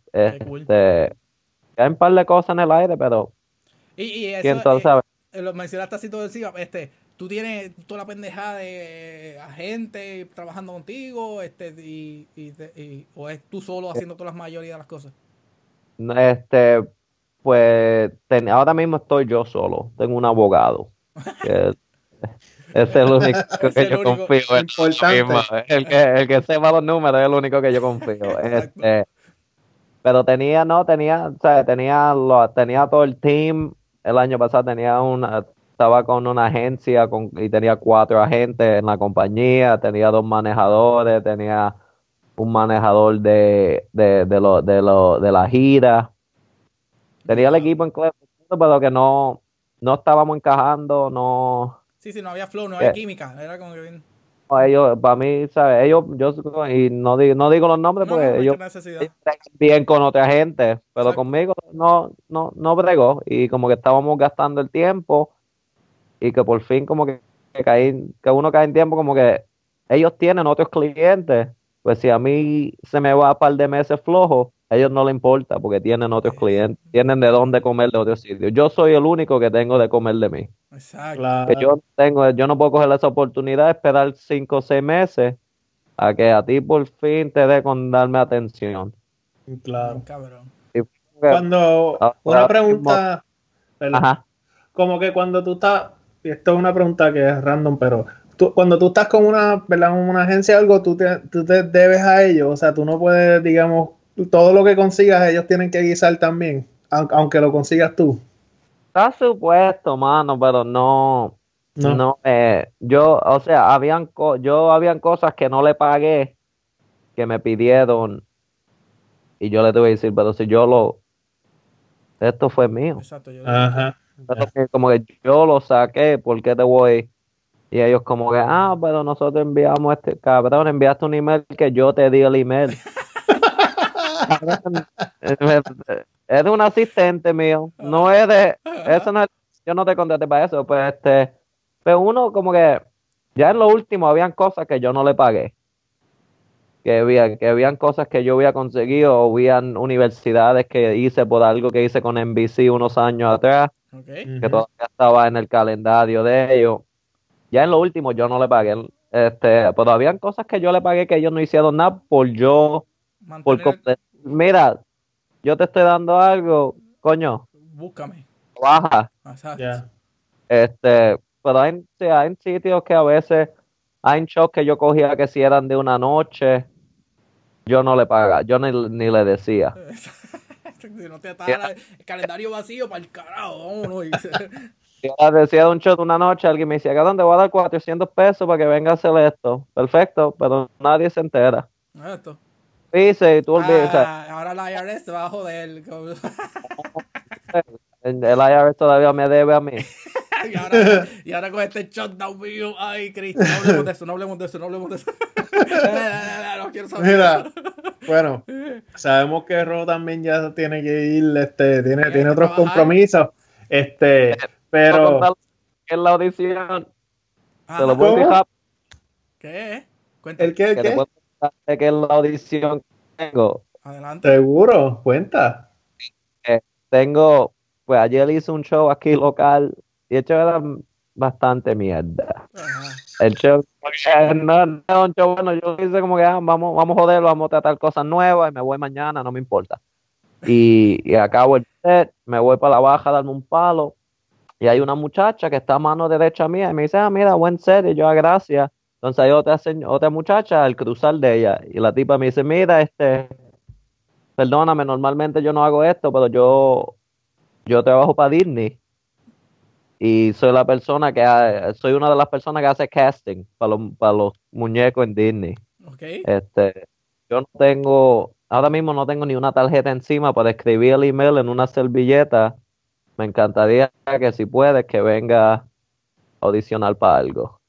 Speaker 1: Cool.
Speaker 3: Este, hay un par de cosas en el aire, pero
Speaker 1: Y, y eso,
Speaker 3: quién todo
Speaker 1: eh,
Speaker 3: sabe.
Speaker 1: eh, lo mencionaste así todo encima, este, tú tienes toda la pendejada de agente trabajando contigo, este, y, y, o es tú solo haciendo todas las mayorías de las cosas.
Speaker 3: Este, pues ten- ahora mismo estoy yo solo. Tengo un abogado. que <laughs> es el único <laughs>
Speaker 1: Es
Speaker 3: que
Speaker 1: el
Speaker 3: yo
Speaker 1: único
Speaker 3: confío en
Speaker 2: importante.
Speaker 3: El que, el que sepa los números es el único que yo confío. <laughs> Este, pero tenía, no, tenía, o sea, tenía, lo, tenía todo el team. El año pasado tenía una, estaba con una agencia con, y tenía cuatro agentes en la compañía, tenía dos manejadores, tenía un manejador de, de, de, lo, de, lo, de la gira. Tenía el equipo en clase, pero que no, no estábamos encajando, no,
Speaker 1: Sí, sí, no había flow, no había
Speaker 3: Eh.
Speaker 1: química, era como que bien...
Speaker 3: no, ellos, para mí, ¿sabes? Ellos, yo, y no digo, no digo los nombres
Speaker 1: No, no,
Speaker 3: porque
Speaker 1: no
Speaker 3: ellos ellos bien con otra gente, pero
Speaker 1: Exacto.
Speaker 3: conmigo no, no, no bregó y como que estábamos gastando el tiempo y que por fin como que, que caí, que uno cae en tiempo como que ellos tienen otros clientes, pues si a mí se me va un par de meses flojo, a ellos no les importa porque tienen otros clientes, tienen de dónde comer de otros sitios. Yo soy el único que tengo de comer de mí.
Speaker 1: Exacto.
Speaker 2: Claro.
Speaker 3: Que yo no tengo, yo no puedo coger esa oportunidad de esperar cinco o seis meses a que a ti por fin te dé con darme atención.
Speaker 2: Claro.
Speaker 1: Cabrón.
Speaker 2: Cuando, una pregunta, ¿verdad?
Speaker 3: Ajá.
Speaker 2: como que cuando tú estás, y esto es una pregunta que es random, pero tú, cuando tú estás con una, ¿verdad? Una agencia o algo, tú te, tú te debes a ellos, o sea, tú no puedes, digamos, todo lo que consigas, ellos tienen que guisar también, aun- aunque lo consigas tú.
Speaker 3: Está supuesto, mano, pero no,
Speaker 2: No.
Speaker 3: no, eh, yo, o sea, habían, co- yo habían cosas que no le pagué, que me pidieron, y yo le tuve que decir, pero si yo lo, esto fue mío,
Speaker 1: Exacto. Yo,
Speaker 2: Ajá.
Speaker 3: Pero como que yo lo saqué, ¿por qué te voy? Y ellos como que, ah, pero nosotros enviamos este, cabrón, enviaste un email que yo te di el email. <laughs> es de un asistente mío, no es de, eso no es, yo no te contraté para eso, pues este, pero uno como que, ya en lo último habían cosas que yo no le pagué. Que había, que habían cosas que yo había conseguido, o habían universidades que hice por algo que hice con NBC unos años atrás
Speaker 1: ok.
Speaker 3: que todavía estaba en el calendario de ellos. Ya en lo último yo no le pagué, este, pero habían cosas que yo le pagué que ellos no hicieron nada por yo, por mira, yo te estoy dando algo, coño,
Speaker 1: búscame.
Speaker 3: baja,
Speaker 1: Exacto.
Speaker 3: Este, pero hay, hay sitios que a veces hay shows que yo cogía que si eran de una noche, yo no le pagaba, yo ni, ni le decía. <laughs>
Speaker 1: si no te está el calendario vacío para el carajo, vámonos. <laughs>
Speaker 3: Si decía de un show de una noche, alguien me decía, ¿dónde voy a dar 400 pesos para que venga a hacer esto? Perfecto, pero nadie se entera.
Speaker 1: Esto.
Speaker 3: Dice, y tú olvidas, o sea,
Speaker 1: Ah, ahora la IRS te va a joder.
Speaker 3: el el IRS todavía me debe a mí. <laughs>
Speaker 1: y, ahora, y ahora con este shutdown mío. Ay, Cristo, no hablemos de eso, no hablemos de eso, no hablemos de eso. <laughs> no quiero saber
Speaker 2: Mira, bueno, <laughs> sabemos que Ro también ya tiene que ir, este, tiene,
Speaker 1: Tiene
Speaker 2: otros
Speaker 1: trabajar.
Speaker 2: compromisos, este,
Speaker 3: Pero en la audición,
Speaker 1: Ajá.
Speaker 3: te lo puedo
Speaker 2: ¿Cómo?
Speaker 3: decir rápido,
Speaker 1: ¿Qué? Cuenta.
Speaker 2: ¿el qué, el qué?
Speaker 3: De que en la audición que tengo,
Speaker 1: Adelante.
Speaker 2: Seguro, cuenta.
Speaker 3: tengo, pues ayer hice un show aquí local y el show era bastante mierda.
Speaker 1: Ajá.
Speaker 3: El show eh, no, no es un show bueno, yo hice como que ah, vamos, vamos a joder, vamos a tratar cosas nuevas y me voy mañana, no me importa. Y, y acabo el set, me voy para la baja a darme un palo y hay una muchacha que está a mano derecha mía y me dice, ah, mira, buen set, y yo, ah, gracias. Entonces hay otra, otra muchacha al cruzar de ella y la tipa me dice, mira, este, perdóname, normalmente yo no hago esto, pero yo, yo trabajo para Disney y soy la persona que, ha- soy una de las personas que hace casting para los, para los muñecos en Disney. Este, yo no tengo, ahora mismo no tengo ni una tarjeta encima para escribir el email en una servilleta. Me encantaría que si puedes que venga a audicionar para algo.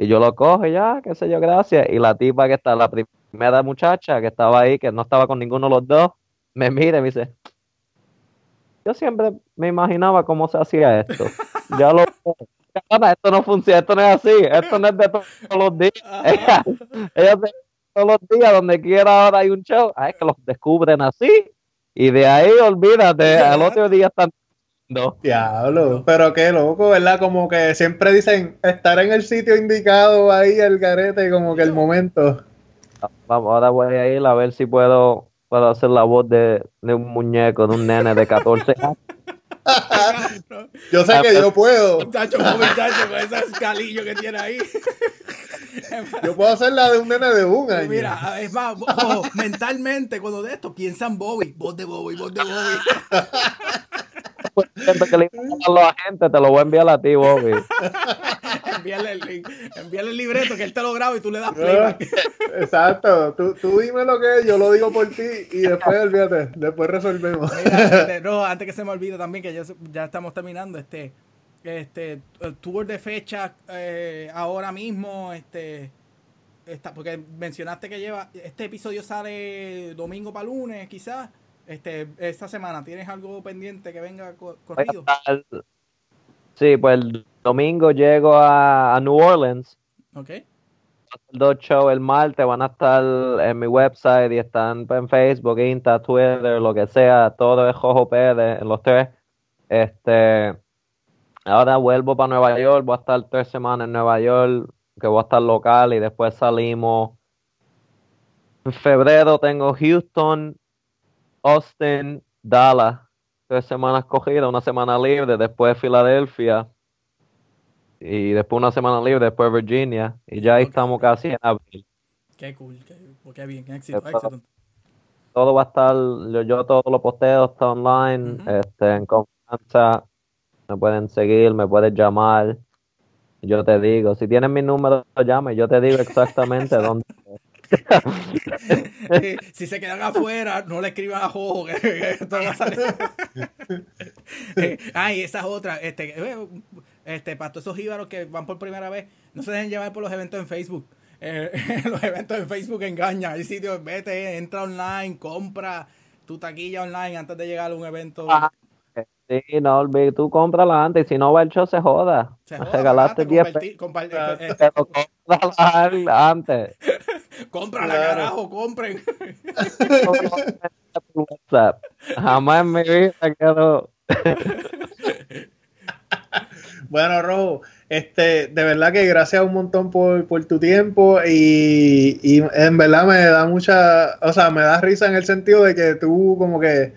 Speaker 3: Y yo lo cojo y ya, qué sé yo, gracias. Y la tipa que está, la primera muchacha que estaba ahí, que no estaba con ninguno de los dos, me mira y me dice, yo siempre me imaginaba cómo se hacía esto. <laughs> Ya lo esto no funciona, esto no es así, esto no es de todos los días. <laughs> Ella, todos los días, donde quiera ahora hay un show, ah, es que los descubren así, y de ahí olvídate, al otro día están
Speaker 2: no. Diablo, pero qué loco, ¿verdad? Como que siempre dicen estar en el sitio indicado ahí, el garete, como que el momento.
Speaker 3: Vamos, ahora voy a ir a ver si puedo, puedo hacer la voz de, de un muñeco, de un nene de 14 años. <laughs>
Speaker 2: yo sé que yo puedo.
Speaker 1: Muchacho, muchacho, con ese escalillo que tiene ahí. <laughs>
Speaker 2: Yo puedo hacer la de un nene de un año.
Speaker 1: Mira, es más, ojo, mentalmente, cuando de esto piensan Bobby, voz de Bobby, voz de Bobby. <laughs>
Speaker 3: que le a la gente, te lo voy a enviar a ti, Bobby. <laughs>
Speaker 1: envíale, el, envíale el libreto que él te lo graba y tú le das playback.
Speaker 2: Exacto, tú, tú dime lo que es, yo lo digo por ti y después olvídate, después resolvemos.
Speaker 1: Mira, este, <laughs> no, antes que se me olvide también que ya, ya estamos terminando, este este tour de fecha eh, ahora mismo este está porque mencionaste que lleva este episodio sale domingo para lunes quizás este esta semana tienes algo pendiente que venga corrido
Speaker 3: sí pues el domingo llego a, New Orleans.
Speaker 1: Ok.
Speaker 3: Dos shows el martes van a estar en mi website y están en Facebook Insta Twitter lo que sea todo es Jojo Pérez en los tres. Este Ahora vuelvo para Nueva York, voy a estar tres semanas en Nueva York, que voy a estar local y después salimos. En febrero tengo Houston, Austin, Dallas, tres semanas cogidas, una semana libre, después Filadelfia y después una semana libre, después Virginia y ya ahí estamos casi en abril.
Speaker 1: Qué cool, qué, bien, qué éxito, éxito.
Speaker 3: Todo va a estar, yo, yo todo lo posteo, está online, este, en confianza me pueden seguir, me puedes llamar. Yo te digo, si tienes mi número, llame, yo te digo <laughs> exactamente dónde. <laughs>
Speaker 1: si se quedan afuera, no le escriban a Jojo que, va a salir. <laughs> eh, ay, esa es otra. Este, eh, este, para todos esos jíbaros que van por primera vez, no se dejen llevar por los eventos en Facebook. Eh, <laughs> los eventos en Facebook engañan. Hay sitios, vete, entra online, compra tu taquilla online antes de llegar a un evento.
Speaker 3: Sí, no olvides, tú cómprala antes, si no va el show se joda. Se joda Regalaste 10 pesos. antes.
Speaker 1: Cómprala, carajo, compren. <laughs>
Speaker 3: Jamás en mi vida quiero. <laughs>
Speaker 2: bueno, Rojo, este, de verdad que gracias un montón por, por tu tiempo y, y en verdad me da mucha, o sea, me da risa en el sentido de que tú como que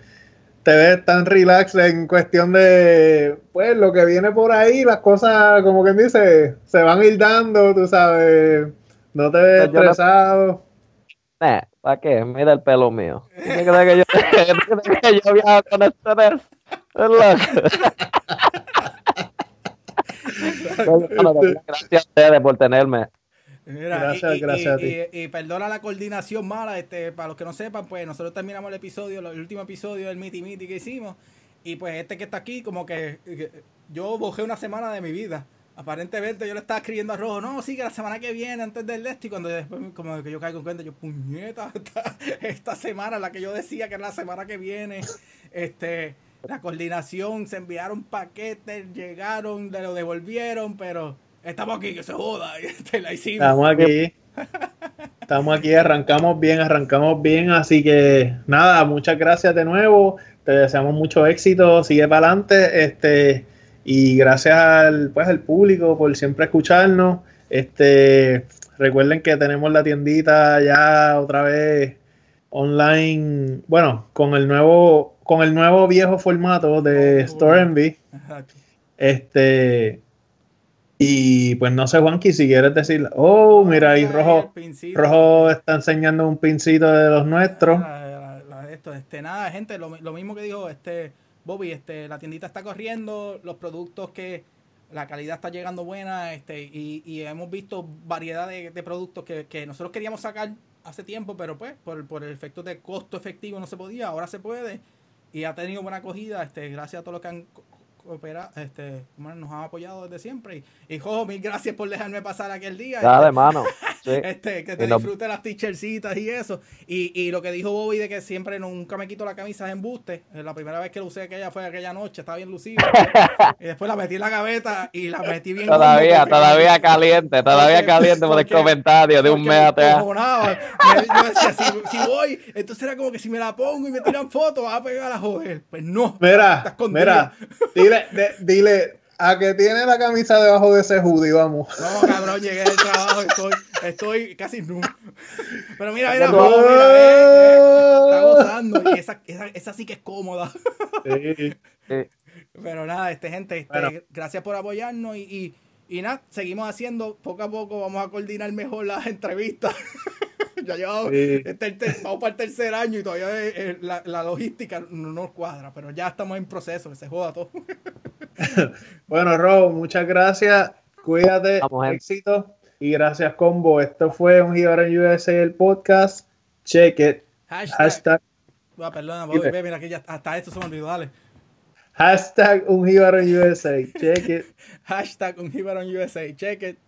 Speaker 2: te ves tan relax en cuestión de, pues, lo que viene por ahí, las cosas, como quien dice, se van a ir dando, tú sabes, no te ves pues estresado.
Speaker 3: Eh, ¿para qué? Mira el pelo mío. <laughs> ¿Qué crees que yo, <laughs> que yo viajo con estrés? <laughs> Es Gracias a ustedes por tenerme.
Speaker 1: gracias, y, gracias a ti. Y, perdona la coordinación mala, este, para los que no sepan, pues nosotros terminamos el episodio, el último episodio del Miti Miti que hicimos, y pues este que está aquí, como que, yo bojé una semana de mi vida. Aparentemente yo le estaba escribiendo a Rojo, no, sí, que la semana que viene, antes del este, y cuando después como que yo caigo en cuenta, yo, puñeta, <laughs> esta, semana, la que yo decía que era la semana que viene, este, la coordinación, se enviaron paquetes, llegaron, le lo devolvieron, pero estamos aquí, que se joda. <laughs> Este, la hicimos.
Speaker 2: Estamos aquí. Estamos aquí, arrancamos bien, arrancamos bien. Así que nada, muchas gracias de nuevo. Te deseamos mucho éxito. Sigue para adelante. Este, y gracias al, pues, al público por siempre escucharnos. Este, recuerden que tenemos la tiendita ya otra vez online. Bueno, con el nuevo, con el nuevo viejo formato de Store Envy. Este, y pues no sé, Juanqui, si quieres decir, oh, mira ahí Rojo, Rojo está enseñando un pincito de los nuestros.
Speaker 1: esto, este, nada, gente, lo, mismo que dijo este Bobby, este, la tiendita está corriendo, los productos que la calidad está llegando buena, este, y, y hemos visto variedad de, productos que, que, nosotros queríamos sacar hace tiempo, pero pues por, por el efecto de costo efectivo no se podía, ahora se puede y ha tenido buena acogida, este, gracias a todos los que han opera, este, nos han apoyado desde siempre. Y, y Jojo, mil gracias por dejarme pasar aquel día.
Speaker 3: Dale,
Speaker 1: este,
Speaker 3: mano. <laughs> <laughs>
Speaker 1: Este, que te disfrute las t-shirtsitas y eso. Y, y, lo que dijo Bobby de que siempre nunca me quito la camisa de embuste. La primera vez que lo usé aquella fue aquella noche, estaba bien lucido. <laughs> y después la metí en la gaveta y la metí bien.
Speaker 3: Todavía, todavía caliente, todavía porque, caliente por el comentario de un mes atrás.
Speaker 1: Yo decía, si, si, voy, entonces era como que si me la pongo y me tiran fotos, va a pegar a Joel. Pues no.
Speaker 2: Mira, mira, dile, de, dile, a que tiene la camisa debajo de ese hoodie, vamos.
Speaker 1: No, cabrón, llegué del trabajo, estoy, estoy casi nu. <laughs> Pero mira, mira, no. mira, eh, eh, está gozando. Y esa, esa, esa, sí que es cómoda. Sí. Pero nada, este gente, este, bueno. gracias por apoyarnos y, y, y, nada, seguimos haciendo, poco a poco vamos a coordinar mejor las entrevistas. <laughs> ya llevamos, sí. este, este, vamos para el tercer año y todavía eh, la, la, logística no nos cuadra, pero ya estamos en proceso, que se joda todo. <laughs>
Speaker 2: bueno, Rob, muchas gracias. Cuídate, Vamos, éxito. Y gracias, Combo. Esto fue un en USA el podcast. Check it.
Speaker 1: Hashtag. Hashtag. Ah, perdona, ve, mira que ya hasta esto se me olvidó, dale.
Speaker 2: Hashtag un Gibaro en USA. Check it. <laughs>
Speaker 1: Hashtag un Gibaro en USA. Check it.